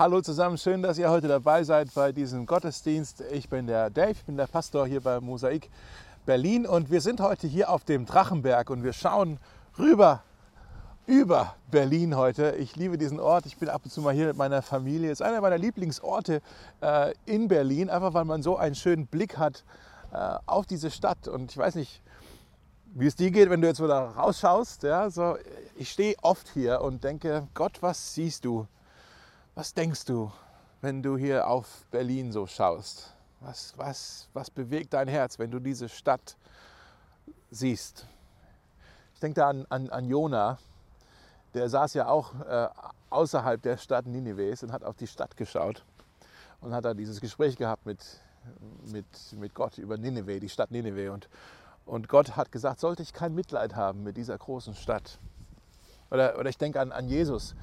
Hallo zusammen, schön, dass ihr heute dabei seid bei diesem Gottesdienst. Ich bin der Dave, ich bin der Pastor hier bei Mosaik Berlin und wir sind heute hier auf dem Drachenberg und wir schauen rüber über Berlin heute. Ich liebe diesen Ort. Ich bin ab und zu mal hier mit meiner Familie. Es ist einer meiner Lieblingsorte äh, in Berlin, einfach weil man so einen schönen Blick hat äh, auf diese Stadt. Und ich weiß nicht, wie es dir geht, wenn du jetzt wieder rausschaust. Ja, so, ich stehe oft hier und denke, Gott, was siehst du? Was denkst du, wenn du hier auf Berlin so schaust? Was, was, was bewegt dein Herz, wenn du diese Stadt siehst? Ich denke da an, an, an Jona, der saß ja auch äh, außerhalb der Stadt Ninives und hat auf die Stadt geschaut und hat da dieses Gespräch gehabt mit, mit, mit Gott über Nineveh, die Stadt Nineveh. Und, und Gott hat gesagt, sollte ich kein Mitleid haben mit dieser großen Stadt. Oder, oder ich denke an, an Jesus,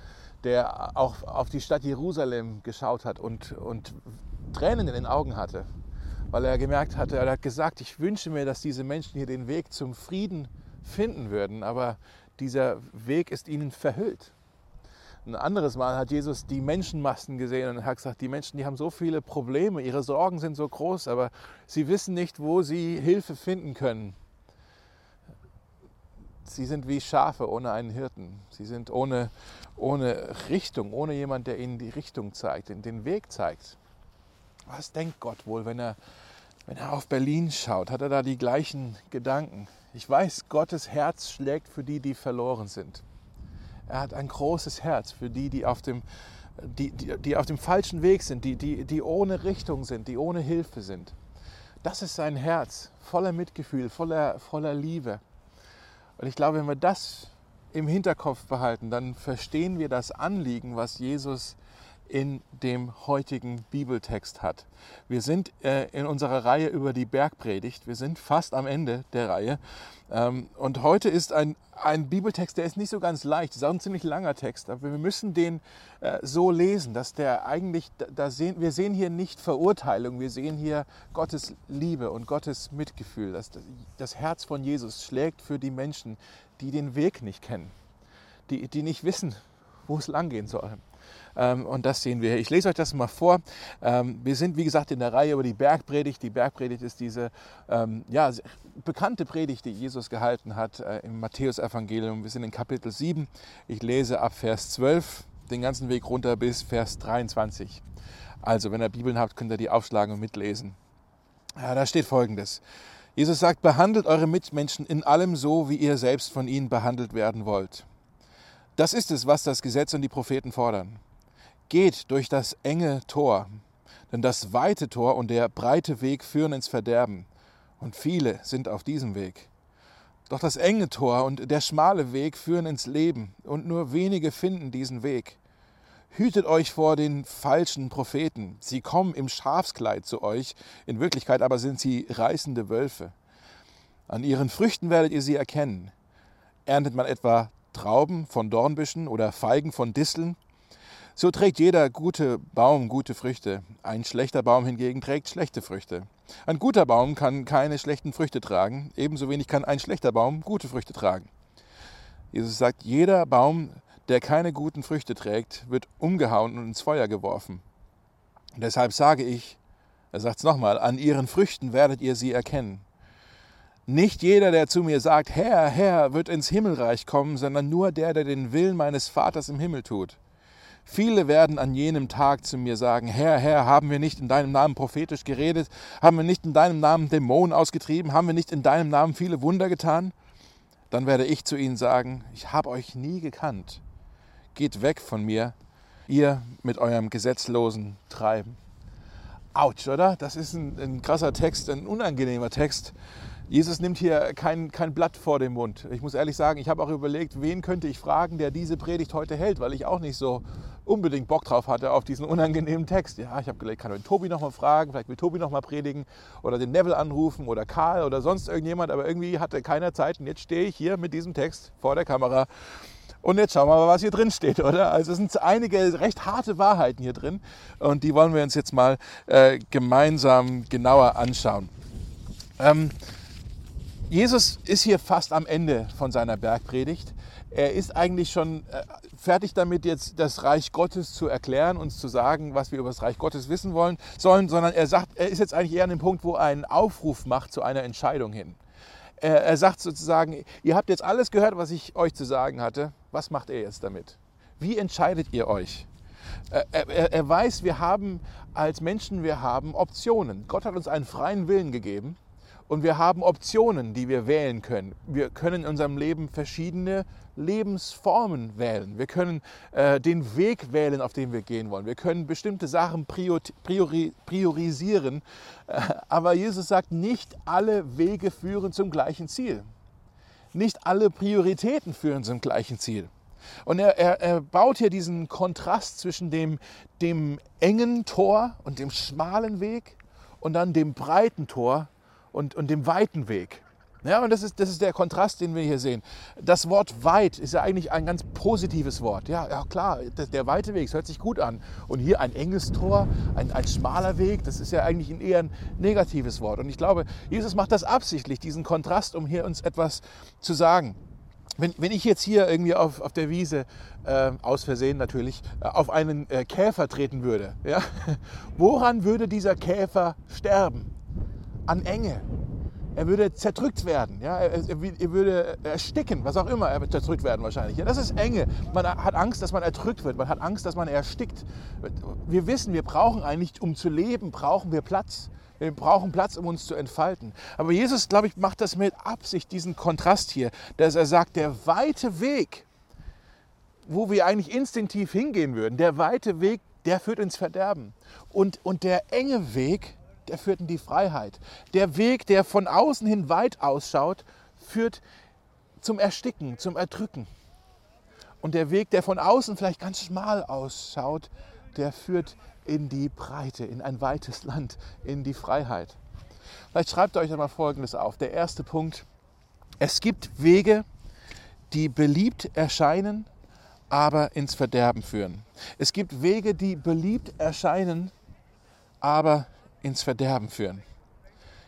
der auch auf die Stadt Jerusalem geschaut hat und, und Tränen in den Augen hatte, weil er gemerkt hatte, er hat gesagt, ich wünsche mir, dass diese Menschen hier den Weg zum Frieden finden würden, aber dieser Weg ist ihnen verhüllt. Ein anderes Mal hat Jesus die Menschenmassen gesehen und hat gesagt, die Menschen, die haben so viele Probleme, ihre Sorgen sind so groß, aber sie wissen nicht, wo sie Hilfe finden können. Sie sind wie Schafe ohne einen Hirten. Sie sind ohne, ohne Richtung, ohne jemand, der ihnen die Richtung zeigt, den Weg zeigt. Was denkt Gott wohl, wenn er, wenn er auf Berlin schaut? Hat er da die gleichen Gedanken? Ich weiß, Gottes Herz schlägt für die, die verloren sind. Er hat ein großes Herz für die, die auf dem, die, die, die auf dem falschen Weg sind, die, die, die ohne Richtung sind, die ohne Hilfe sind. Das ist sein Herz, voller Mitgefühl, voller, voller Liebe. Und ich glaube, wenn wir das im Hinterkopf behalten, dann verstehen wir das Anliegen, was Jesus in dem heutigen Bibeltext hat. Wir sind äh, in unserer Reihe über die Bergpredigt. Wir sind fast am Ende der Reihe. Ähm, und heute ist ein, ein Bibeltext, der ist nicht so ganz leicht. Es ist auch ein ziemlich langer Text. Aber wir müssen den äh, so lesen, dass der eigentlich, da sehen, wir sehen hier nicht Verurteilung, wir sehen hier Gottes Liebe und Gottes Mitgefühl. Das, das Herz von Jesus schlägt für die Menschen, die den Weg nicht kennen, die, die nicht wissen, wo es langgehen soll. Ähm, und das sehen wir hier. Ich lese euch das mal vor. Ähm, wir sind, wie gesagt, in der Reihe über die Bergpredigt. Die Bergpredigt ist diese ähm, ja, bekannte Predigt, die Jesus gehalten hat äh, im Matthäusevangelium. Wir sind in Kapitel 7. Ich lese ab Vers 12 den ganzen Weg runter bis Vers 23. Also, wenn ihr Bibeln habt, könnt ihr die aufschlagen und mitlesen. Ja, da steht folgendes. Jesus sagt, behandelt eure Mitmenschen in allem so, wie ihr selbst von ihnen behandelt werden wollt. Das ist es, was das Gesetz und die Propheten fordern. Geht durch das enge Tor, denn das weite Tor und der breite Weg führen ins Verderben, und viele sind auf diesem Weg. Doch das enge Tor und der schmale Weg führen ins Leben, und nur wenige finden diesen Weg. Hütet euch vor den falschen Propheten. Sie kommen im Schafskleid zu euch, in Wirklichkeit aber sind sie reißende Wölfe. An ihren Früchten werdet ihr sie erkennen. Erntet man etwa Trauben von Dornbüschen oder Feigen von Disteln. So trägt jeder gute Baum gute Früchte. Ein schlechter Baum hingegen trägt schlechte Früchte. Ein guter Baum kann keine schlechten Früchte tragen, ebenso wenig kann ein schlechter Baum gute Früchte tragen. Jesus sagt, jeder Baum, der keine guten Früchte trägt, wird umgehauen und ins Feuer geworfen. Deshalb sage ich, er sagt es nochmal, an ihren Früchten werdet ihr sie erkennen. Nicht jeder, der zu mir sagt, Herr, Herr, wird ins Himmelreich kommen, sondern nur der, der den Willen meines Vaters im Himmel tut. Viele werden an jenem Tag zu mir sagen, Herr, Herr, haben wir nicht in deinem Namen prophetisch geredet? Haben wir nicht in deinem Namen Dämonen ausgetrieben? Haben wir nicht in deinem Namen viele Wunder getan? Dann werde ich zu ihnen sagen, ich habe euch nie gekannt. Geht weg von mir, ihr mit eurem gesetzlosen Treiben. Autsch, oder? Das ist ein, ein krasser Text, ein unangenehmer Text. Jesus nimmt hier kein, kein Blatt vor den Mund. Ich muss ehrlich sagen, ich habe auch überlegt, wen könnte ich fragen, der diese Predigt heute hält, weil ich auch nicht so unbedingt Bock drauf hatte auf diesen unangenehmen Text. Ja, ich habe gedacht, kann ich Tobi nochmal fragen, vielleicht will Tobi nochmal predigen oder den Neville anrufen oder Karl oder sonst irgendjemand, aber irgendwie hatte keiner Zeit und jetzt stehe ich hier mit diesem Text vor der Kamera und jetzt schauen wir mal, was hier drin steht, oder? Also es sind einige recht harte Wahrheiten hier drin und die wollen wir uns jetzt mal äh, gemeinsam genauer anschauen. Ähm, Jesus ist hier fast am Ende von seiner Bergpredigt. er ist eigentlich schon äh, fertig damit, jetzt das Reich Gottes zu erklären, uns zu sagen, was wir über das Reich Gottes wissen wollen, sollen, sondern er sagt, er ist jetzt eigentlich eher an dem Punkt, wo er einen Aufruf macht zu einer Entscheidung hin. Er, sagt sozusagen, ihr habt jetzt alles gehört, was ich euch zu sagen hatte. Was macht er jetzt damit? Wie entscheidet ihr euch? Er, er, er weiß, wir haben als Menschen, wir haben Optionen. Gott hat uns einen freien Willen gegeben und wir haben Optionen, die wir wählen können. Wir können in unserem Leben verschiedene Lebensformen wählen. Wir können äh, den Weg wählen, auf den wir gehen wollen. Wir können bestimmte Sachen priori priorisieren. Äh, aber Jesus sagt, nicht alle Wege führen zum gleichen Ziel. Nicht alle Prioritäten führen zum gleichen Ziel. Und er, er, er baut hier diesen Kontrast zwischen dem, dem engen Tor und dem schmalen Weg und dann dem breiten Tor und, und dem weiten Weg. Ja, und das ist, das ist der Kontrast, den wir hier sehen. Das Wort weit ist ja eigentlich ein ganz positives Wort. Ja, ja klar, der, der weite Weg, das hört sich gut an. Und hier ein enges Tor, ein, ein schmaler Weg, das ist ja eigentlich ein eher ein negatives Wort. Und ich glaube, Jesus macht das absichtlich, diesen Kontrast, um hier uns etwas zu sagen. Wenn, wenn ich jetzt hier irgendwie auf, auf der Wiese, äh, aus Versehen natürlich, äh, auf einen äh, Käfer treten würde, ja, woran würde dieser Käfer sterben? An Enge. Er würde zerdrückt werden, ja? er, er, würde ersticken, was auch immer. Er wird zerdrückt werden wahrscheinlich. Ja? Das ist Enge. Man hat Angst, dass man erdrückt wird. Man hat Angst, dass man erstickt. Wir wissen, wir brauchen eigentlich, um zu leben, brauchen wir Platz. Wir brauchen Platz, um uns zu entfalten. Aber Jesus, glaube ich, macht das mit Absicht, diesen Kontrast hier, dass er sagt, der weite Weg, wo wir eigentlich instinktiv hingehen würden, der weite Weg, der führt ins Verderben. Und, und der enge Weg, der führt in die Freiheit. Der Weg, der von außen hin weit ausschaut, führt zum Ersticken, zum Erdrücken. Und der Weg, der von außen vielleicht ganz schmal ausschaut, der führt in die Breite, in ein weites Land, in die Freiheit. Vielleicht schreibt euch einmal Folgendes auf. Der erste Punkt. Es gibt Wege, die beliebt erscheinen, aber ins Verderben führen. Es gibt Wege, die beliebt erscheinen, aber ins Verderben führen.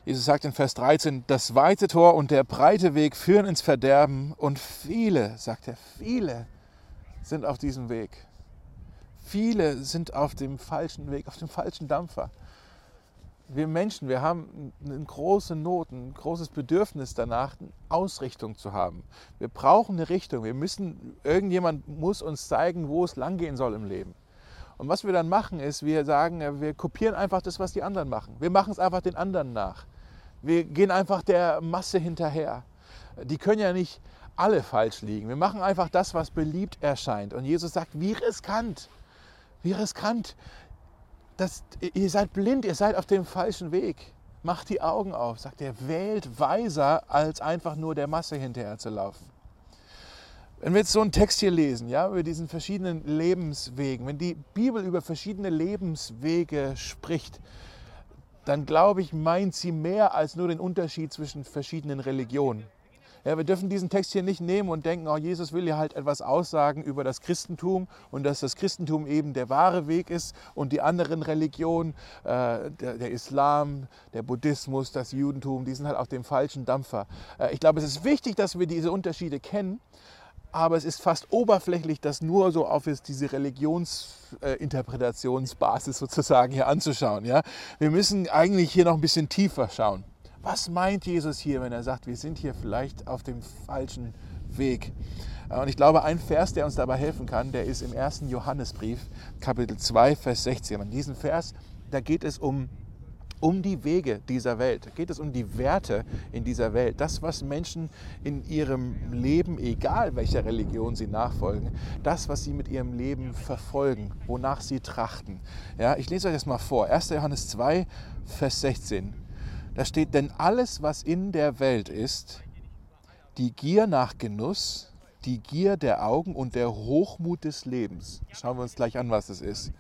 Jesus sagt in Vers 13, das weite Tor und der breite Weg führen ins Verderben und viele, sagt er, viele sind auf diesem Weg. Viele sind auf dem falschen Weg, auf dem falschen Dampfer. Wir Menschen, wir haben eine große Not, ein großes Bedürfnis danach, eine Ausrichtung zu haben. Wir brauchen eine Richtung. Wir müssen, irgendjemand muss uns zeigen, wo es langgehen soll im Leben. Und was wir dann machen, ist, wir sagen, wir kopieren einfach das, was die anderen machen. Wir machen es einfach den anderen nach. Wir gehen einfach der Masse hinterher. Die können ja nicht alle falsch liegen. Wir machen einfach das, was beliebt erscheint. Und Jesus sagt, wie riskant, wie riskant. Das, ihr seid blind, ihr seid auf dem falschen Weg. Macht die Augen auf, sagt er, wählt weiser, als einfach nur der Masse hinterher zu laufen. Wenn wir jetzt so einen Text hier lesen, ja, über diesen verschiedenen Lebenswegen, wenn die Bibel über verschiedene Lebenswege spricht, dann glaube ich, meint sie mehr als nur den Unterschied zwischen verschiedenen Religionen. Ja, wir dürfen diesen Text hier nicht nehmen und denken, oh, Jesus will ja halt etwas aussagen über das Christentum und dass das Christentum eben der wahre Weg ist und die anderen Religionen, äh, der, der, Islam, der Buddhismus, das Judentum, die sind halt auf dem falschen Dampfer. Äh, ich glaube, es ist wichtig, dass wir diese Unterschiede kennen, aber es ist fast oberflächlich, das nur so auf diese Religionsinterpretationsbasis sozusagen hier anzuschauen. Ja? Wir müssen eigentlich hier noch ein bisschen tiefer schauen. Was meint Jesus hier, wenn er sagt, wir sind hier vielleicht auf dem falschen Weg? Und ich glaube, ein Vers, der uns dabei helfen kann, der ist im ersten Johannesbrief, Kapitel 2, Vers 16. Und diesen Vers, da geht es um um die Wege dieser Welt. Geht es um die Werte in dieser Welt. Das, was Menschen in ihrem Leben, egal welcher Religion sie nachfolgen, das, was sie mit ihrem Leben verfolgen, wonach sie trachten. Ja, ich lese euch das mal vor. 1. Johannes 2, Vers 16. Da steht, denn alles, was in der Welt ist, die Gier nach Genuss, die Gier der Augen und der Hochmut des Lebens. Schauen wir uns gleich an, was das ist.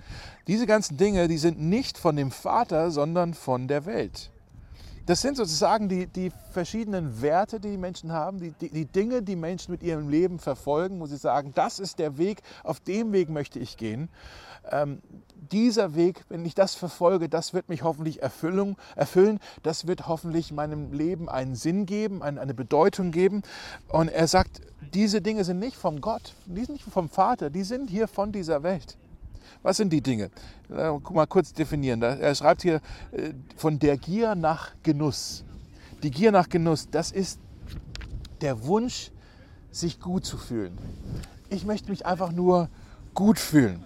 Diese ganzen Dinge, die sind nicht von dem Vater, sondern von der Welt. Das sind sozusagen die, die verschiedenen Werte, die die Menschen haben, die, die, die Dinge, die Menschen mit ihrem Leben verfolgen, wo sie sagen, das ist der Weg, auf dem Weg möchte ich gehen. Ähm, dieser Weg, wenn ich das verfolge, das wird mich hoffentlich Erfüllung, erfüllen, das wird hoffentlich meinem Leben einen Sinn geben, eine, Bedeutung geben. Und er sagt, diese Dinge sind nicht vom Gott, die sind nicht vom Vater, die sind hier von dieser Welt. Was sind die Dinge? Mal kurz definieren. Er schreibt hier äh, von der Gier nach Genuss. Die Gier nach Genuss, das ist der Wunsch, sich gut zu fühlen. Ich möchte mich einfach nur gut fühlen.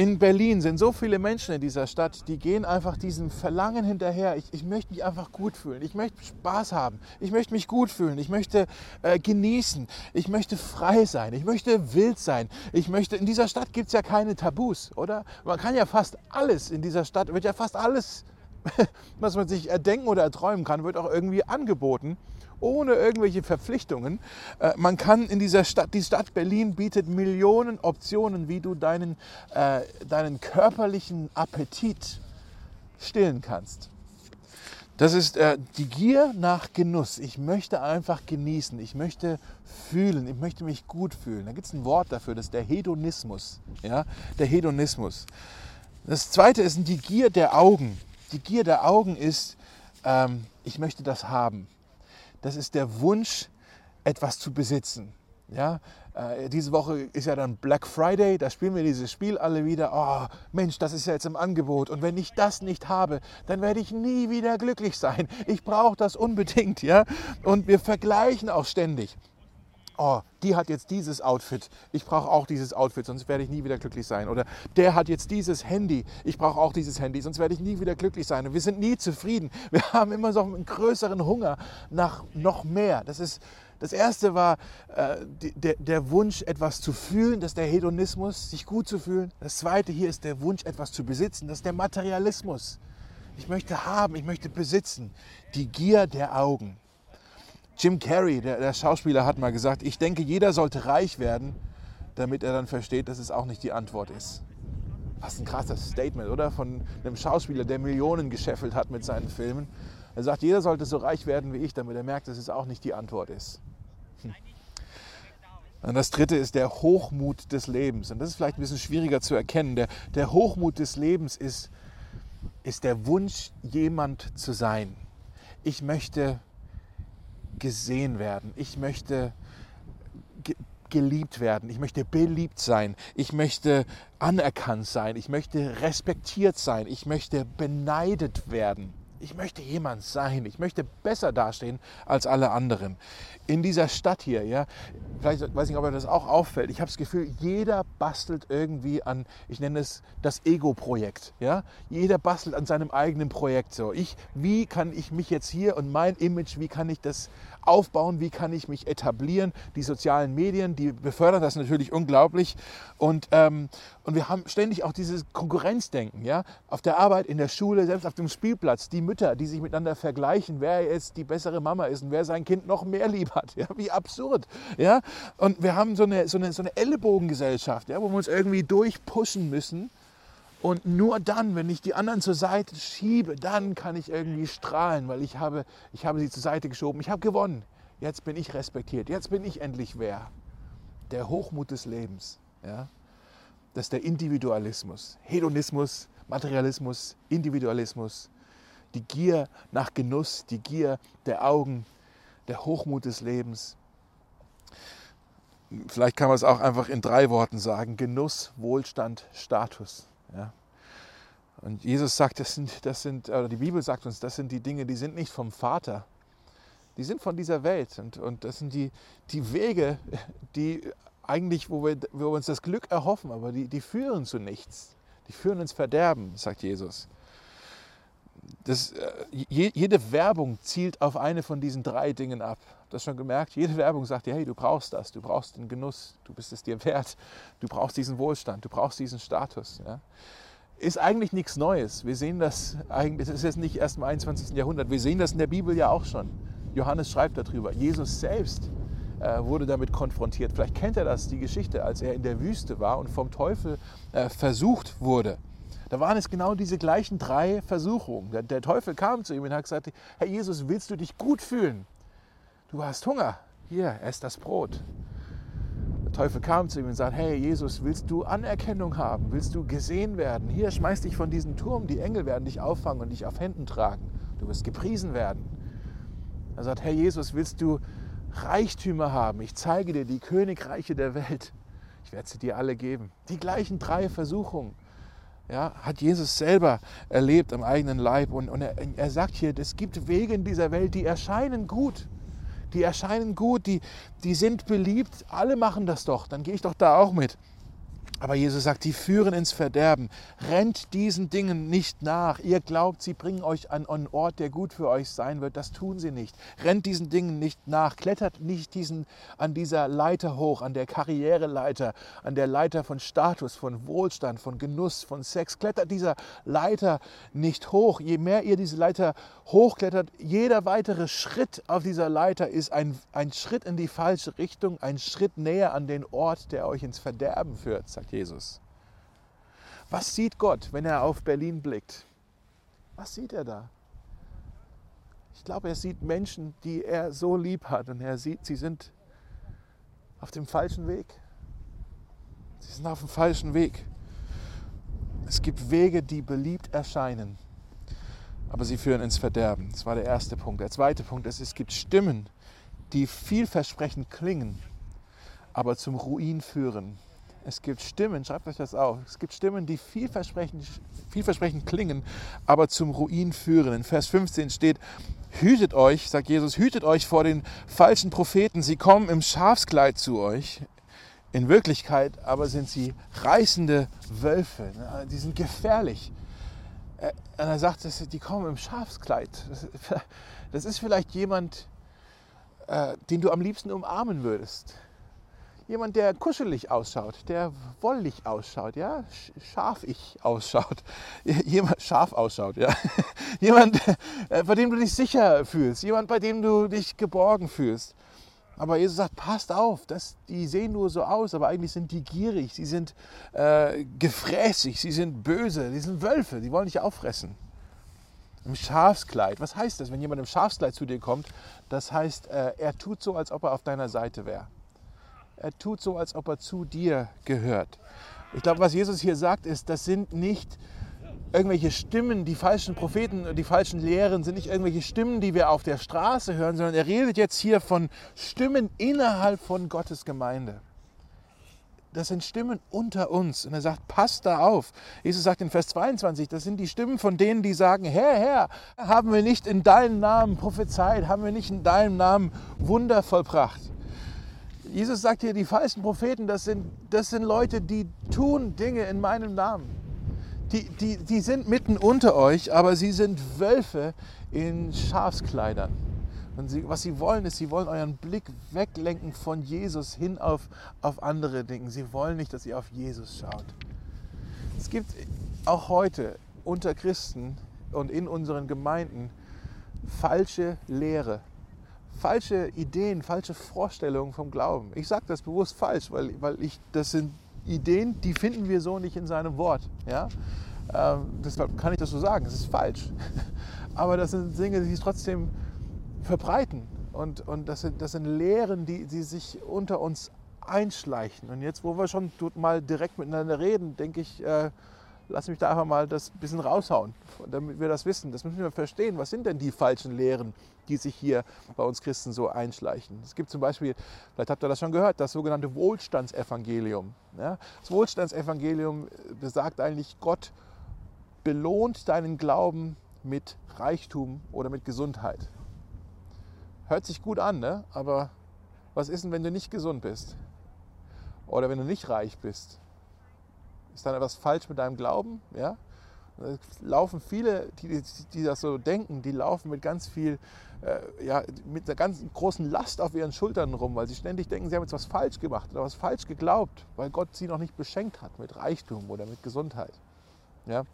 In Berlin sind so viele Menschen in dieser Stadt, die gehen einfach diesem Verlangen hinterher. Ich, ich möchte mich einfach gut fühlen. Ich möchte Spaß haben. Ich möchte mich gut fühlen. Ich möchte äh, genießen. Ich möchte frei sein. Ich möchte wild sein. Ich möchte, in dieser Stadt gibt es ja keine Tabus, oder? Man kann ja fast alles in dieser Stadt, wird ja fast alles, was man sich erdenken oder erträumen kann, wird auch irgendwie angeboten ohne irgendwelche Verpflichtungen. Äh, man kann in dieser Stadt, die Stadt Berlin bietet Millionen Optionen, wie du deinen, äh, deinen körperlichen Appetit stillen kannst. Das ist äh, die Gier nach Genuss. Ich möchte einfach genießen. Ich möchte fühlen. Ich möchte mich gut fühlen. Da gibt es ein Wort dafür, das ist der Hedonismus. Ja? Der Hedonismus. Das zweite ist die Gier der Augen. Die Gier der Augen ist, ähm, ich möchte das haben das ist der Wunsch, etwas zu besitzen. Ja, äh, diese Woche ist ja dann Black Friday, da spielen wir dieses Spiel alle wieder. Oh, Mensch, das ist ja jetzt im Angebot. Und wenn ich das nicht habe, dann werde ich nie wieder glücklich sein. Ich brauche das unbedingt, ja. Und wir vergleichen auch ständig oh, die hat jetzt dieses Outfit, ich brauche auch dieses Outfit, sonst werde ich nie wieder glücklich sein. Oder der hat jetzt dieses Handy, ich brauche auch dieses Handy, sonst werde ich nie wieder glücklich sein. Und wir sind nie zufrieden. Wir haben immer so einen größeren Hunger nach noch mehr. Das ist das erste war äh, der, der Wunsch, etwas zu fühlen, das ist der Hedonismus, sich gut zu fühlen. Das zweite hier ist der Wunsch, etwas zu besitzen, das ist der Materialismus. Ich möchte haben, ich möchte besitzen. Die Gier der Augen. Jim Carrey, der, der Schauspieler, hat mal gesagt, ich denke, jeder sollte reich werden, damit er dann versteht, dass es auch nicht die Antwort ist. Was ein krasses Statement, oder? Von einem Schauspieler, der Millionen gescheffelt hat mit seinen Filmen. Er sagt, jeder sollte so reich werden wie ich, damit er merkt, dass es auch nicht die Antwort ist. Hm. Und das dritte ist der Hochmut des Lebens. Und das ist vielleicht ein bisschen schwieriger zu erkennen. Der, der Hochmut des Lebens ist, ist der Wunsch, jemand zu sein. Ich möchte gesehen werden. Ich möchte ge geliebt werden. Ich möchte beliebt sein. Ich möchte anerkannt sein. Ich möchte respektiert sein. Ich möchte beneidet werden. Ich möchte jemand sein. Ich möchte besser dastehen als alle anderen. In dieser Stadt hier, ja, vielleicht weiß ich nicht, ob euch das auch auffällt. Ich habe das Gefühl, jeder bastelt irgendwie an, ich nenne es das Ego-Projekt. Ja? Jeder bastelt an seinem eigenen Projekt. So, ich, wie kann ich mich jetzt hier und mein Image, wie kann ich das aufbauen, wie kann ich mich etablieren. Die sozialen Medien, die befördern das natürlich unglaublich. Und, ähm, und wir haben ständig auch dieses Konkurrenzdenken. Ja? Auf der Arbeit, in der Schule, selbst auf dem Spielplatz. Die Mütter, die sich miteinander vergleichen, wer jetzt die bessere Mama ist und wer sein Kind noch mehr lieb hat. Ja? Wie absurd. Ja? Und wir haben so eine, so eine, so eine Ellenbogengesellschaft, ja? wo wir uns irgendwie durchpushen müssen. Und nur dann, wenn ich die anderen zur Seite schiebe, dann kann ich irgendwie strahlen, weil ich habe, ich habe sie zur Seite geschoben. Ich habe gewonnen. Jetzt bin ich respektiert. Jetzt bin ich endlich wer. Der Hochmut des Lebens. Ja? Das ist der Individualismus. Hedonismus, Materialismus, Individualismus. Die Gier nach Genuss, die Gier der Augen, der Hochmut des Lebens. Vielleicht kann man es auch einfach in drei Worten sagen. Genuss, Wohlstand, Status. Ja? Und Jesus sagt, das sind, das sind, oder die Bibel sagt uns, das sind die Dinge, die sind nicht vom Vater, die sind von dieser Welt. Und, und das sind die, die Wege, die eigentlich, wo wir, wo wir uns das Glück erhoffen, aber die, die führen zu nichts. Die führen ins Verderben, sagt Jesus. Das, äh, jede Werbung zielt auf eine von diesen drei Dingen ab. Habt das schon gemerkt? Jede Werbung sagt dir, hey, du brauchst das, du brauchst den Genuss, du bist es dir wert, du brauchst diesen Wohlstand, du brauchst diesen Status. Ja? Ist eigentlich nichts Neues. Wir sehen das eigentlich, das ist jetzt nicht erst im 21. Jahrhundert, wir sehen das in der Bibel ja auch schon. Johannes schreibt darüber. Jesus selbst äh, wurde damit konfrontiert. Vielleicht kennt er das, die Geschichte, als er in der Wüste war und vom Teufel äh, versucht wurde. Da waren es genau diese gleichen drei Versuchungen. Der, der Teufel kam zu ihm und hat gesagt, Herr Jesus, willst du dich gut fühlen? Du hast Hunger. Hier, ess das Brot. Der Teufel kam zu ihm und sagte, hey Jesus, willst du Anerkennung haben? Willst du gesehen werden? Hier, schmeiß dich von diesem Turm. Die Engel werden dich auffangen und dich auf Händen tragen. Du wirst gepriesen werden. Er sagt, Herr Jesus, willst du Reichtümer haben? Ich zeige dir die Königreiche der Welt. Ich werde sie dir alle geben. Die gleichen drei Versuchungen ja, hat Jesus selber erlebt am eigenen Leib. Und, und er, er sagt hier, es gibt Wege in dieser Welt, die erscheinen gut. Die erscheinen gut, die, die sind beliebt. Alle machen das doch. Dann gehe ich doch da auch mit. Aber Jesus sagt, die führen ins Verderben. Rennt diesen Dingen nicht nach. Ihr glaubt, sie bringen euch an einen Ort, der gut für euch sein wird. Das tun sie nicht. Rennt diesen Dingen nicht nach. Klettert nicht diesen, an dieser Leiter hoch, an der Karriereleiter, an der Leiter von Status, von Wohlstand, von Genuss, von Sex. Klettert dieser Leiter nicht hoch. Je mehr ihr diese Leiter hochklettert, jeder weitere Schritt auf dieser Leiter ist ein, ein Schritt in die falsche Richtung, ein Schritt näher an den Ort, der euch ins Verderben führt, sagt Jesus. Was sieht Gott, wenn er auf Berlin blickt? Was sieht er da? Ich glaube, er sieht Menschen, die er so lieb hat und er sieht, sie sind auf dem falschen Weg. Sie sind auf dem falschen Weg. Es gibt Wege, die beliebt erscheinen, aber sie führen ins Verderben. Das war der erste Punkt. Der zweite Punkt ist, es gibt Stimmen, die vielversprechend klingen, aber zum Ruin führen. Es gibt Stimmen, schreibt euch das auf, es gibt Stimmen, die vielversprechend, vielversprechend klingen, aber zum Ruin führen. In Vers 15 steht, hütet euch, sagt Jesus, hütet euch vor den falschen Propheten. Sie kommen im Schafskleid zu euch. In Wirklichkeit aber sind sie reißende Wölfe. Die sind gefährlich. Äh, und er sagt, die kommen im Schafskleid. Das ist vielleicht jemand, äh, den du am liebsten umarmen würdest jemand, der kuschelig ausschaut, der wollig ausschaut, ja, scharfig ausschaut, jemand scharf ausschaut, ja, jemand, äh, bei dem du dich sicher fühlst, jemand, bei dem du dich geborgen fühlst. Aber Jesus sagt, passt auf, das, die sehen nur so aus, aber eigentlich sind die gierig, sie sind äh, gefräßig, sie sind böse, die sind Wölfe, die wollen dich auffressen. Im Schafskleid, was heißt das, wenn jemand im Schafskleid zu dir kommt? Das heißt, äh, er tut so, als ob er auf deiner Seite wäre. Er tut so, als ob er zu dir gehört. Ich glaube, was Jesus hier sagt, ist, das sind nicht irgendwelche Stimmen, die falschen Propheten, die falschen Lehren sind nicht irgendwelche Stimmen, die wir auf der Straße hören, sondern er redet jetzt hier von Stimmen innerhalb von Gottes Gemeinde. Das sind Stimmen unter uns. Und er sagt, passt da auf. Jesus sagt in Vers 22, das sind die Stimmen von denen, die sagen, Herr, Herr, haben wir nicht in deinem Namen prophezeit, haben wir nicht in deinem Namen Wunder vollbracht. Jesus sagt hier, die falschen Propheten, das sind, das sind Leute, die tun Dinge in meinem Namen. Die, die, die sind mitten unter euch, aber sie sind Wölfe in Schafskleidern. Und sie, was sie wollen, ist, sie wollen euren Blick weglenken von Jesus hin auf, auf andere Dinge. Sie wollen nicht, dass ihr auf Jesus schaut. Es gibt auch heute unter Christen und in unseren Gemeinden falsche Lehre falsche Ideen, falsche Vorstellungen vom Glauben. Ich sage das bewusst falsch, weil, weil ich, das sind Ideen, die finden wir so nicht in seinem Wort. Ja? Ähm, deshalb kann ich das so sagen, es ist falsch. Aber das sind Dinge, die sich trotzdem verbreiten. Und, und das, sind, das sind Lehren, die, die sich unter uns einschleichen. Und jetzt, wo wir schon mal direkt miteinander reden, denke ich, äh, lass mich da einfach mal das ein bisschen raushauen, damit wir das wissen. Das müssen wir verstehen. Was sind denn die falschen Lehren, die sich hier bei uns Christen so einschleichen? Es gibt zum Beispiel, vielleicht habt ihr das schon gehört, das sogenannte Wohlstandsevangelium. Das Wohlstandsevangelium besagt eigentlich, Gott belohnt deinen Glauben mit Reichtum oder mit Gesundheit. Hört sich gut an, ne? aber was ist denn, wenn du nicht gesund bist? Oder wenn du nicht reich bist? Ist dann etwas falsch mit deinem Glauben? Ja? Laufen viele, die, die das so denken, die laufen mit ganz viel, äh, ja, mit einer ganz großen Last auf ihren Schultern rum, weil sie ständig denken, sie haben jetzt was falsch gemacht oder was falsch geglaubt, weil Gott sie noch nicht beschenkt hat mit Reichtum oder mit Gesundheit. Ja?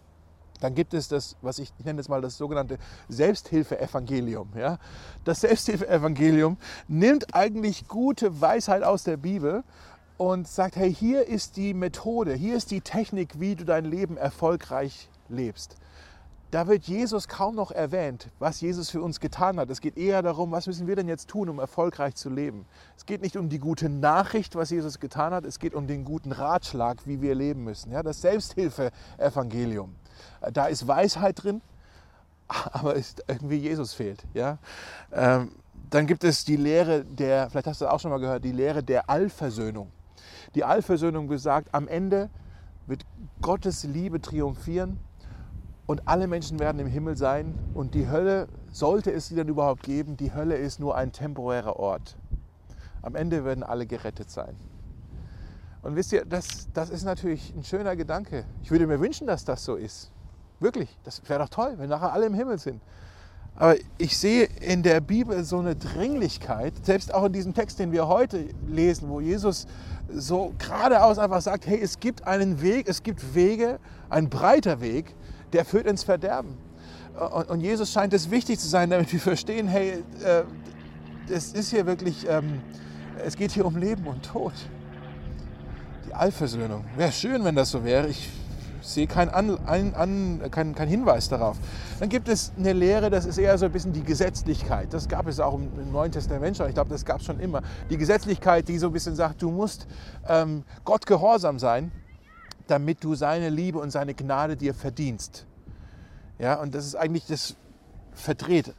Dann gibt es das, was ich, ich nenne jetzt mal das sogenannte Selbsthilfe-Evangelium. Ja? Das Selbsthilfe-Evangelium nimmt eigentlich gute Weisheit aus der Bibel und sagt, hey, hier ist die Methode, hier ist die Technik, wie du dein Leben erfolgreich lebst. Da wird Jesus kaum noch erwähnt, was Jesus für uns getan hat. Es geht eher darum, was müssen wir denn jetzt tun, um erfolgreich zu leben. Es geht nicht um die gute Nachricht, was Jesus getan hat, es geht um den guten Ratschlag, wie wir leben müssen. Ja, das Selbsthilfe-Evangelium. Da ist Weisheit drin, aber ist irgendwie Jesus fehlt. Ja? Ähm, dann gibt es die Lehre der, vielleicht hast du das auch schon mal gehört, die Lehre der Allversöhnung. Die Allversöhnung besagt, am Ende wird Gottes Liebe triumphieren und alle Menschen werden im Himmel sein und die Hölle, sollte es sie dann überhaupt geben, die Hölle ist nur ein temporärer Ort. Am Ende werden alle gerettet sein. Und wisst ihr, das, das ist natürlich ein schöner Gedanke. Ich würde mir wünschen, dass das so ist. Wirklich, das wäre doch toll, wenn nachher alle im Himmel sind. Aber ich sehe in der Bibel so eine Dringlichkeit, selbst auch in diesem Text, den wir heute lesen, wo Jesus so geradeaus einfach sagt, hey, es gibt einen Weg, es gibt Wege, ein breiter Weg, der führt ins Verderben. Und, Jesus scheint es wichtig zu sein, damit wir verstehen, hey, äh, es ist hier wirklich, ähm, es geht hier um Leben und Tod. Die Allversöhnung. Wäre schön, wenn das so wäre. Ich sehe keinen an, an, kein, kein Hinweis darauf. Dann gibt es eine Lehre, das ist eher so ein bisschen die Gesetzlichkeit. Das gab es auch im Neuen Testament schon. Ich glaube, das gab es schon immer. Die Gesetzlichkeit, die so ein bisschen sagt, du musst ähm, Gott gehorsam sein, damit du seine Liebe und seine Gnade dir verdienst. Ja, und das ist eigentlich das verdreht.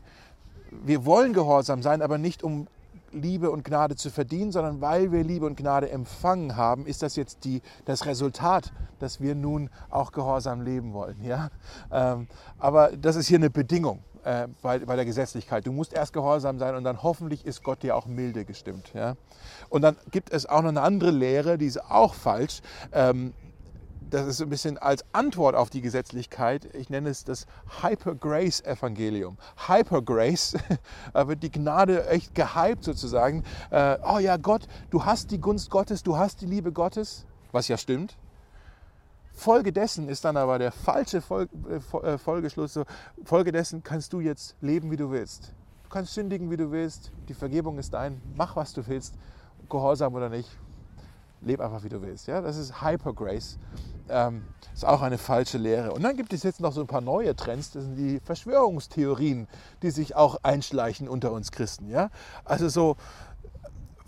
Wir wollen gehorsam sein, aber nicht um Liebe und Gnade zu verdienen, sondern weil wir Liebe und Gnade empfangen haben, ist das jetzt die, das Resultat, dass wir nun auch gehorsam leben wollen. Ja? Ähm, aber das ist hier eine Bedingung äh, bei, bei, der Gesetzlichkeit. Du musst erst gehorsam sein und dann hoffentlich ist Gott dir auch milde gestimmt. Ja? Und dann gibt es auch noch eine andere Lehre, die ist auch falsch. Ähm, das ist ein bisschen als Antwort auf die Gesetzlichkeit, ich nenne es das Hyper-Grace-Evangelium. Hyper-Grace, da wird die Gnade echt gehypt sozusagen. Äh, oh ja, Gott, du hast die Gunst Gottes, du hast die Liebe Gottes, was ja stimmt. Folge dessen ist dann aber der falsche äh, äh, Folgeschluss. Folge dessen kannst du jetzt leben, wie du willst. Du kannst sündigen, wie du willst. Die Vergebung ist dein. Mach, was du willst. Gehorsam oder nicht. Leb einfach, wie du willst. Ja? Das ist Hyper Grace ähm, ist auch eine falsche Lehre. Und dann gibt es jetzt noch so ein paar neue Trends, das sind die Verschwörungstheorien, die sich auch einschleichen unter uns Christen. Ja? Also so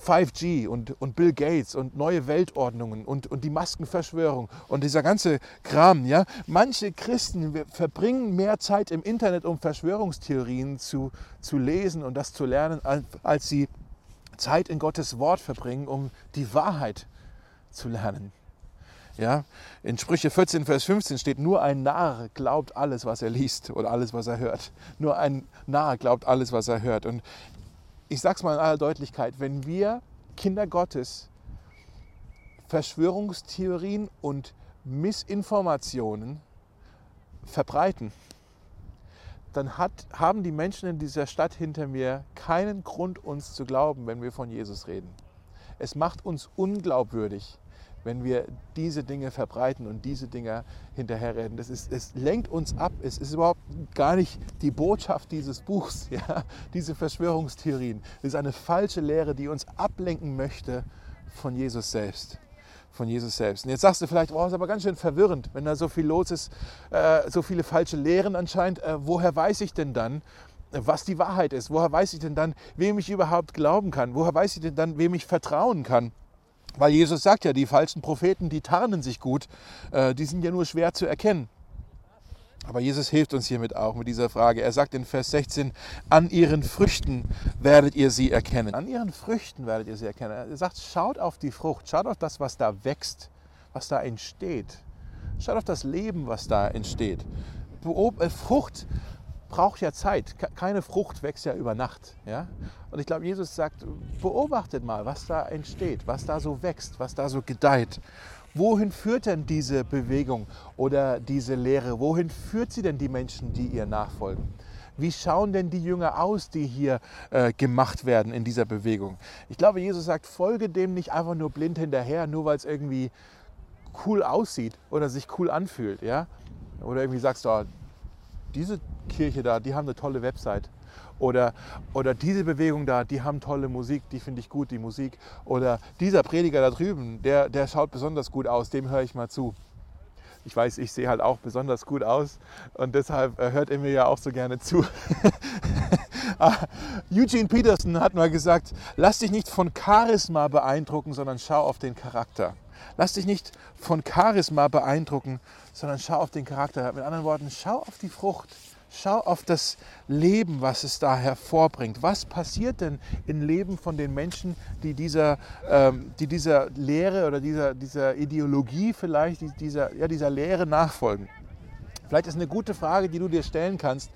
5G und, und Bill Gates und neue Weltordnungen und, und die Maskenverschwörung und dieser ganze Kram. Ja? Manche Christen verbringen mehr Zeit im Internet, um Verschwörungstheorien zu, zu lesen und das zu lernen, als sie Zeit in Gottes Wort verbringen, um die Wahrheit zu lernen. Ja, in Sprüche 14, Vers 15 steht, nur ein Narr glaubt alles, was er liest oder alles, was er hört. Nur ein Narr glaubt alles, was er hört. Und ich sage es mal in aller Deutlichkeit, wenn wir Kinder Gottes Verschwörungstheorien und Missinformationen verbreiten, dann hat, haben die Menschen in dieser Stadt hinter mir keinen Grund, uns zu glauben, wenn wir von Jesus reden. Es macht uns unglaubwürdig, wenn wir diese Dinge verbreiten und diese Dinge hinterherreden. Das ist, es lenkt uns ab. Es ist überhaupt gar nicht die Botschaft dieses Buchs, ja? diese Verschwörungstheorien. Es ist eine falsche Lehre, die uns ablenken möchte von Jesus selbst. Von Jesus selbst. Und jetzt sagst du vielleicht, oh, ist aber ganz schön verwirrend, wenn da so viel los ist, äh, so viele falsche Lehren anscheinend. Äh, woher weiß ich denn dann, was die Wahrheit ist? Woher weiß ich denn dann, wem ich überhaupt glauben kann? Woher weiß ich denn dann, wem ich vertrauen kann? Weil Jesus sagt ja, die falschen Propheten, die tarnen sich gut, äh, die sind ja nur schwer zu erkennen. Aber Jesus hilft uns hiermit auch mit dieser Frage. Er sagt in Vers 16, an ihren Früchten werdet ihr sie erkennen. An ihren Früchten werdet ihr sie erkennen. Er sagt, schaut auf die Frucht, schaut auf das, was da wächst, was da entsteht. Schaut auf das Leben, was da entsteht. Äh, Frucht braucht ja Zeit. Keine Frucht wächst ja über Nacht. Ja? Und ich glaube, Jesus sagt, beobachtet mal, was da entsteht, was da so wächst, was da so gedeiht. Wohin führt denn diese Bewegung oder diese Lehre? Wohin führt sie denn die Menschen, die ihr nachfolgen? Wie schauen denn die Jünger aus, die hier äh, gemacht werden in dieser Bewegung? Ich glaube, Jesus sagt, folge dem nicht einfach nur blind hinterher, nur weil es irgendwie cool aussieht oder sich cool anfühlt. Ja? Oder irgendwie sagst du, oh, diese Kirche da, die haben eine tolle Website. Oder, oder diese Bewegung da, die haben tolle Musik, die finde ich gut, die Musik. Oder dieser Prediger da drüben, der, der schaut besonders gut aus, dem höre ich mal zu. Ich weiß, ich sehe halt auch besonders gut aus und deshalb äh, hört er mir ja auch so gerne zu. Ah, Eugene Peterson hat mal gesagt, lass dich nicht von Charisma beeindrucken, sondern schau auf den Charakter. Lass dich nicht von Charisma beeindrucken, sondern schau auf den Charakter. Mit anderen Worten, schau auf die Frucht. Schau auf das Leben, was es da hervorbringt. Was passiert denn im Leben von den Menschen, die dieser, ähm, die dieser Lehre oder dieser, dieser Ideologie vielleicht, dieser, ja, dieser Lehre nachfolgen? Vielleicht ist eine gute Frage, die du dir stellen kannst,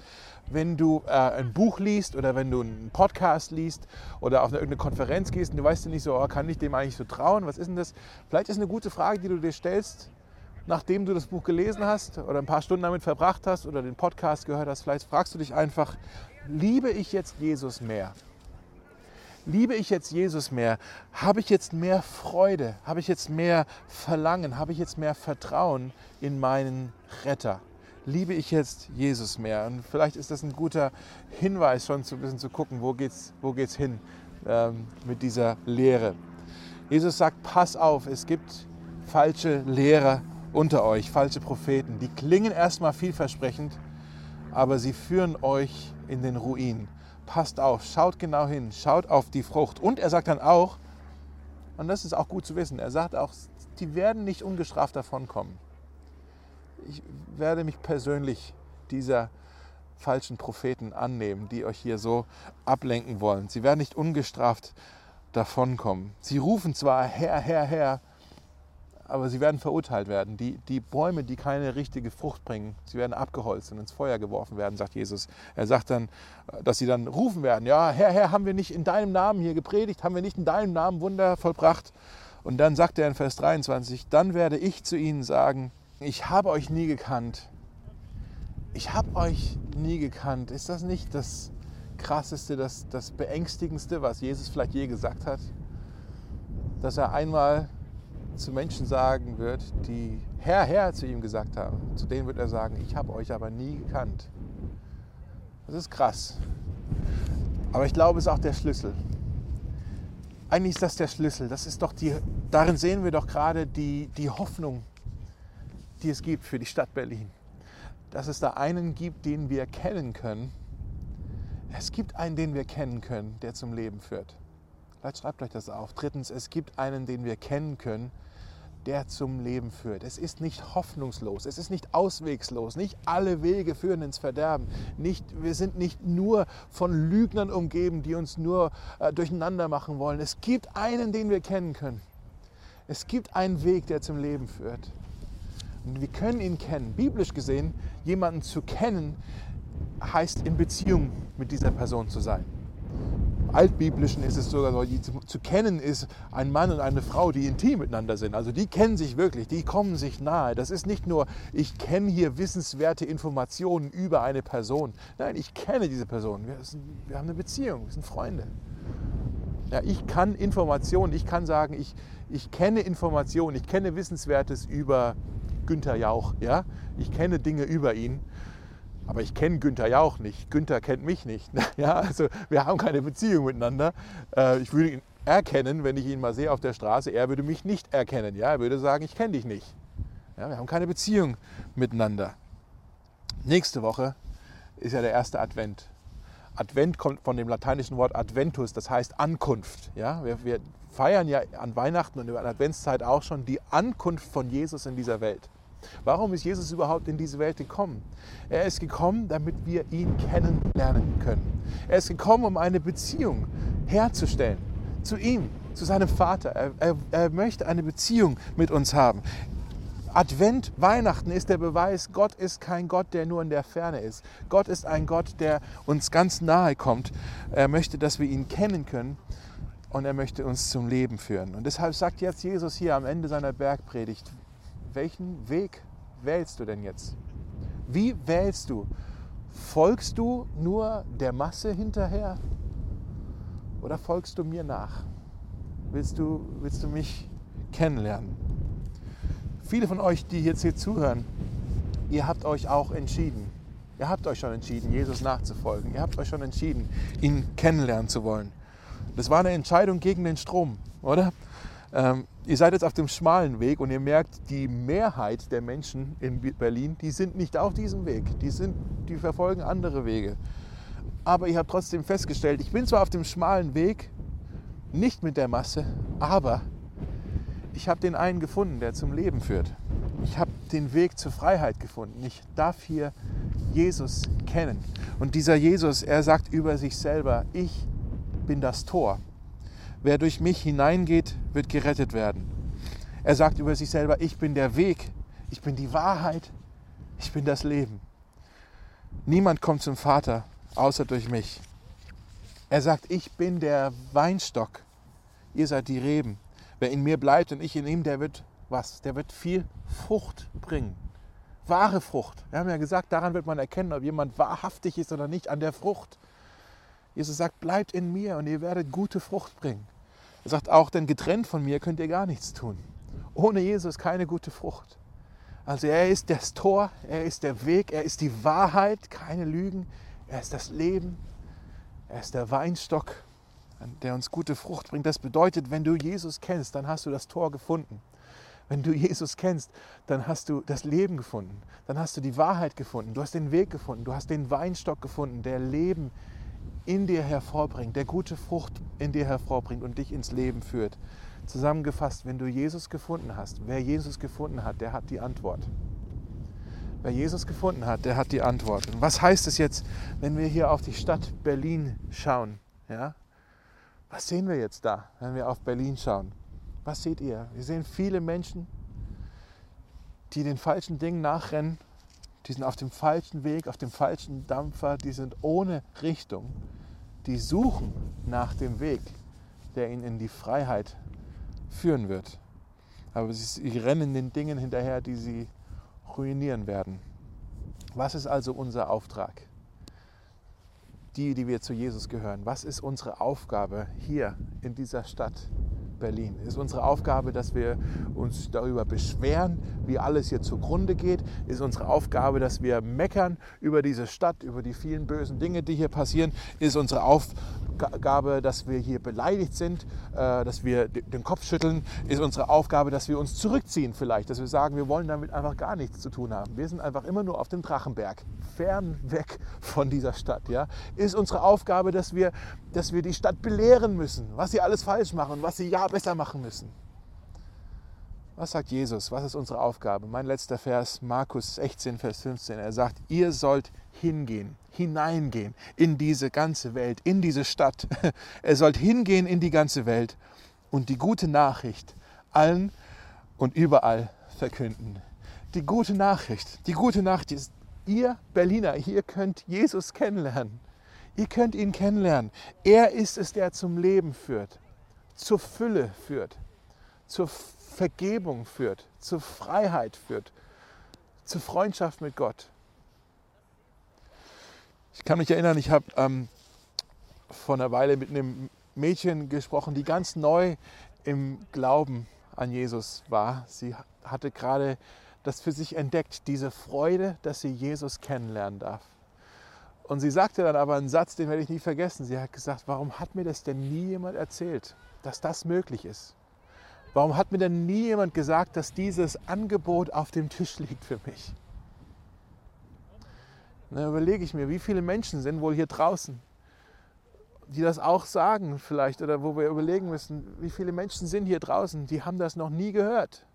wenn du äh, ein Buch liest oder wenn du einen Podcast liest oder auf eine, irgendeine Konferenz gehst und du weißt nicht so, oh, kann ich dem eigentlich so trauen? Was ist denn das? Vielleicht ist eine gute Frage, die du dir stellst, nachdem du das Buch gelesen hast oder ein paar Stunden damit verbracht hast oder den Podcast gehört hast, vielleicht fragst du dich einfach, liebe ich jetzt Jesus mehr? Liebe ich jetzt Jesus mehr? Habe ich jetzt mehr Freude? Habe ich jetzt mehr Verlangen? Habe ich jetzt mehr Vertrauen in meinen Retter? Liebe ich jetzt Jesus mehr? Und vielleicht ist das ein guter Hinweis, schon zu, bisschen zu gucken, wo geht's, wo geht's hin ähm, mit dieser Lehre. Jesus sagt, pass auf, es gibt falsche Lehrer unter euch, falsche Propheten. Die klingen erstmal vielversprechend, aber sie führen euch in den Ruin. Passt auf, schaut genau hin, schaut auf die Frucht. Und er sagt dann auch, und das ist auch gut zu wissen, er sagt auch, die werden nicht ungestraft davonkommen. Ich werde mich persönlich dieser falschen Propheten annehmen, die euch hier so ablenken wollen. Sie werden nicht ungestraft davonkommen. Sie rufen zwar Herr, Herr, Herr, aber sie werden verurteilt werden. Die, die Bäume, die keine richtige Frucht bringen, sie werden abgeholzt und ins Feuer geworfen werden, sagt Jesus. Er sagt dann, dass sie dann rufen werden, ja, Herr, Herr, haben wir nicht in deinem Namen hier gepredigt, haben wir nicht in deinem Namen Wunder vollbracht? Und dann sagt er in Vers 23, dann werde ich zu ihnen sagen, ich habe euch nie gekannt. Ich habe euch nie gekannt. Ist das nicht das Krasseste, das, das Beängstigendste, was Jesus vielleicht je gesagt hat? Dass er einmal zu Menschen sagen wird, die Herr, Herr zu ihm gesagt haben. Zu denen wird er sagen, ich habe euch aber nie gekannt. Das ist krass. Aber ich glaube, es ist auch der Schlüssel. Eigentlich ist das der Schlüssel. Das ist doch die, darin sehen wir doch gerade die, die Hoffnung, die es gibt für die Stadt Berlin. Dass es da einen gibt, den wir kennen können. Es gibt einen, den wir kennen können, der zum Leben führt. Vielleicht schreibt euch das auf. Drittens, es gibt einen, den wir kennen können, der zum Leben führt. Es ist nicht hoffnungslos, es ist nicht auswegslos, nicht alle Wege führen ins Verderben. Nicht, wir sind nicht nur von Lügnern umgeben, die uns nur äh, durcheinander machen wollen. Es gibt einen, den wir kennen können. Es gibt einen Weg, der zum Leben führt. Und wir können ihn kennen. Biblisch gesehen, jemanden zu kennen, heißt in Beziehung mit dieser Person zu sein. Altbiblischen ist es sogar so, die zu, zu, kennen ist ein Mann und eine Frau, die intim miteinander sind. Also die kennen sich wirklich, die kommen sich nahe. Das ist nicht nur, ich kenne hier wissenswerte Informationen über eine Person. Nein, ich kenne diese Person. Wir, sind, wir haben eine Beziehung, wir sind Freunde. Ja, ich kann Informationen, ich kann sagen, ich, ich kenne Informationen, ich kenne Wissenswertes über Günther Jauch. Ja? Ich kenne Dinge über ihn aber ich kenne Günther ja auch nicht. Günther kennt mich nicht. Ja, also wir haben keine Beziehung miteinander. Äh, ich würde ihn erkennen, wenn ich ihn mal sehe auf der Straße. Er würde mich nicht erkennen. Ja, er würde sagen, ich kenne dich nicht. Ja, wir haben keine Beziehung miteinander. Nächste Woche ist ja der erste Advent. Advent kommt von dem lateinischen Wort Adventus, das heißt Ankunft. Ja, wir, wir feiern ja an Weihnachten und in der Adventszeit auch schon die Ankunft von Jesus in dieser Welt. Warum ist Jesus überhaupt in diese Welt gekommen? Er ist gekommen, damit wir ihn kennenlernen können. Er ist gekommen, um eine Beziehung herzustellen zu ihm, zu seinem Vater. Er, er, er möchte eine Beziehung mit uns haben. Advent, Weihnachten ist der Beweis, Gott ist kein Gott, der nur in der Ferne ist. Gott ist ein Gott, der uns ganz nahe kommt. Er möchte, dass wir ihn kennen können und er möchte uns zum Leben führen. Und deshalb sagt jetzt Jesus hier am Ende seiner Bergpredigt, welchen Weg wählst du denn jetzt? Wie wählst du? Folgst du nur der Masse hinterher oder folgst du mir nach? Willst du, willst du mich kennenlernen? Viele von euch, die jetzt hier zuhören, ihr habt euch auch entschieden. Ihr Ihr habt euch schon entschieden, Jesus nachzufolgen. Ihr habt euch schon entschieden, ihn kennenlernen zu wollen. Das war eine Entscheidung gegen den Strom, oder? Ähm, ihr seid jetzt auf dem schmalen Weg und ihr merkt, die Mehrheit der Menschen in Berlin, die sind nicht auf diesem Weg. Die, sind, die verfolgen andere Wege. Aber ihr habt trotzdem festgestellt, ich bin zwar auf dem schmalen Weg, nicht mit der Masse, aber ich habe den einen gefunden, der zum Leben führt. Ich habe den Weg zur Freiheit gefunden. Ich darf hier Jesus kennen. Und dieser Jesus, er sagt über sich selber, ich bin das Tor. Wer durch mich hineingeht, wird gerettet werden. Er sagt über sich selber, ich bin der Weg, ich bin die Wahrheit, ich bin das Leben. Niemand kommt zum Vater außer durch mich. Er sagt, ich bin der Weinstock, ihr seid die Reben. Wer in mir bleibt und ich in ihm, der wird was? Der wird viel Frucht bringen. Wahre Frucht. Wir haben ja gesagt, daran wird man erkennen, ob jemand wahrhaftig ist oder nicht, an der Frucht. Jesus sagt, bleibt in mir und ihr werdet gute Frucht bringen. Er sagt auch, denn getrennt von mir könnt ihr gar nichts tun. Ohne Jesus keine gute Frucht. Also er ist das Tor, er ist der Weg, er ist die Wahrheit, keine Lügen, er ist das Leben, er ist der Weinstock, der uns gute Frucht bringt. Das bedeutet, wenn du Jesus kennst, dann hast du das Tor gefunden. Wenn du Jesus kennst, dann hast du das Leben gefunden, dann hast du die Wahrheit gefunden, du hast den Weg gefunden, du hast den Weinstock gefunden, der Leben in dir hervorbringt, der gute Frucht in dir hervorbringt und dich ins Leben führt. Zusammengefasst, wenn du Jesus gefunden hast, wer Jesus gefunden hat, der hat die Antwort. Wer Jesus gefunden hat, der hat die Antwort. Und was heißt es jetzt, wenn wir hier auf die Stadt Berlin schauen? Ja? Was sehen wir jetzt da, wenn wir auf Berlin schauen? Was seht ihr? Wir sehen viele Menschen, die den falschen Dingen nachrennen, die sind auf dem falschen Weg, auf dem falschen Dampfer, die sind ohne Richtung, die suchen nach dem Weg, der ihnen in die Freiheit führen wird. Aber sie rennen den Dingen hinterher, die sie ruinieren werden. Was ist also unser Auftrag? Die, die wir zu Jesus gehören. Was ist unsere Aufgabe hier in dieser Stadt? Berlin. Ist unsere Aufgabe, dass wir uns darüber beschweren, wie alles hier zugrunde geht? Ist unsere Aufgabe, dass wir meckern über diese Stadt, über die vielen bösen Dinge, die hier passieren? Ist unsere Aufgabe, dass wir hier beleidigt sind, äh, dass wir den Kopf schütteln, ist unsere Aufgabe, dass wir uns zurückziehen vielleicht, dass wir sagen, wir wollen damit einfach gar nichts zu tun haben. Wir sind einfach immer nur auf dem Drachenberg, fern weg von dieser Stadt. Ja? Ist unsere Aufgabe, dass wir, dass wir die Stadt belehren müssen, was sie alles falsch machen was sie ja besser machen müssen. Was sagt Jesus? Was ist unsere Aufgabe? Mein letzter Vers, Markus 16, Vers 15. Er sagt, ihr sollt hingehen, hineingehen in diese ganze Welt, in diese Stadt. Er sollt hingehen in die ganze Welt und die gute Nachricht allen und überall verkünden. Die gute Nachricht, die gute Nachricht ist, ihr Berliner, ihr könnt Jesus kennenlernen. Ihr könnt ihn kennenlernen. Er ist es, der zum Leben führt, zur Fülle führt, zur Vergebung führt, zur Freiheit führt, zur Freundschaft mit Gott. Ich kann mich erinnern, ich habe ähm, vor einer Weile mit einem Mädchen gesprochen, die ganz neu im Glauben an Jesus war. Sie hatte gerade das für sich entdeckt, diese Freude, dass sie Jesus kennenlernen darf. Und sie sagte dann aber einen Satz, den werde ich nie vergessen. Sie hat gesagt, warum hat mir das denn nie jemand erzählt, dass das möglich ist? Warum hat mir denn nie jemand gesagt, dass dieses Angebot auf dem Tisch liegt für mich? Dann überlege ich mir, wie viele Menschen sind wohl hier draußen, die das auch sagen vielleicht, oder wo wir überlegen müssen, wie viele Menschen sind hier draußen, die haben das noch nie gehört.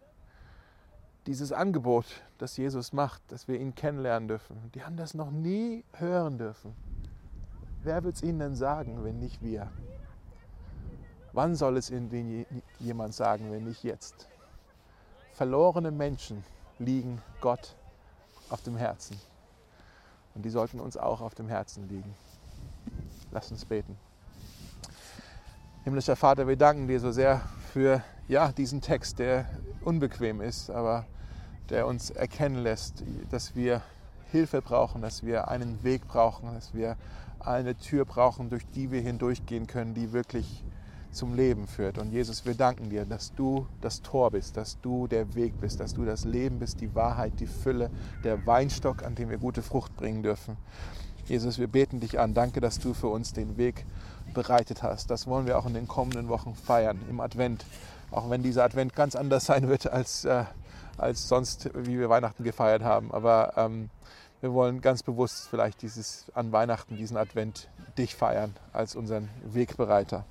Dieses Angebot, das Jesus macht, dass wir ihn kennenlernen dürfen, die haben das noch nie hören dürfen. Wer wird es ihnen denn sagen, wenn nicht wir? Wann soll es ihnen jemand sagen, wenn nicht jetzt? Verlorene Menschen liegen Gott auf dem Herzen. Und die sollten uns auch auf dem Herzen liegen. Lass uns beten. Himmlischer Vater, wir danken dir so sehr für ja, diesen Text, der unbequem ist, aber der uns erkennen lässt, dass wir Hilfe brauchen, dass wir einen Weg brauchen, dass wir eine Tür brauchen, durch die wir hindurchgehen können, die wirklich zum Leben führt. Und Jesus, wir danken dir, dass du das Tor bist, dass du der Weg bist, dass du das Leben bist, die Wahrheit, die Fülle, der Weinstock, an dem wir gute Frucht bringen dürfen. Jesus, wir beten dich an. Danke, dass du für uns den Weg bereitet hast. Das wollen wir auch in den kommenden Wochen feiern, im Advent. Auch wenn dieser Advent ganz anders sein wird als, äh, als sonst, wie wir Weihnachten gefeiert haben. Aber ähm, wir wollen ganz bewusst vielleicht dieses an Weihnachten, diesen Advent dich feiern als unseren Wegbereiter.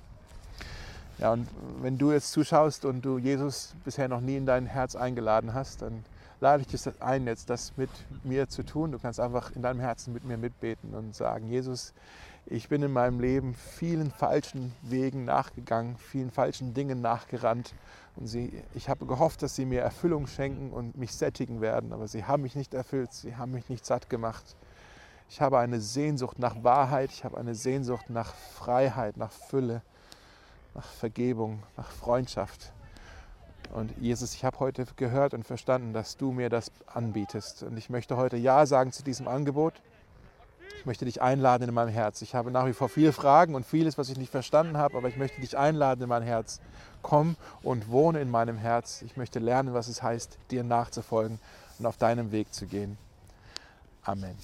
Ja, und wenn du jetzt zuschaust und du Jesus bisher noch nie in dein Herz eingeladen hast, dann lade ich dich ein, jetzt das mit mir zu tun. Du kannst einfach in deinem Herzen mit mir mitbeten und sagen, Jesus, ich bin in meinem Leben vielen falschen Wegen nachgegangen, vielen falschen Dingen nachgerannt. Und sie, ich habe gehofft, dass sie mir Erfüllung schenken und mich sättigen werden, aber sie haben mich nicht erfüllt, sie haben mich nicht satt gemacht. Ich habe eine Sehnsucht nach Wahrheit, ich habe eine Sehnsucht nach Freiheit, nach Fülle, nach Vergebung, nach Freundschaft. Und Jesus, ich habe heute gehört und verstanden, dass du mir das anbietest. Und ich möchte heute Ja sagen zu diesem Angebot. Ich möchte dich einladen in meinem Herz. Ich habe nach wie vor viele Fragen und vieles, was ich nicht verstanden habe, aber ich möchte dich einladen in mein Herz. Komm und wohne in meinem Herz. Ich möchte lernen, was es heißt, dir nachzufolgen und auf deinem Weg zu gehen. Amen.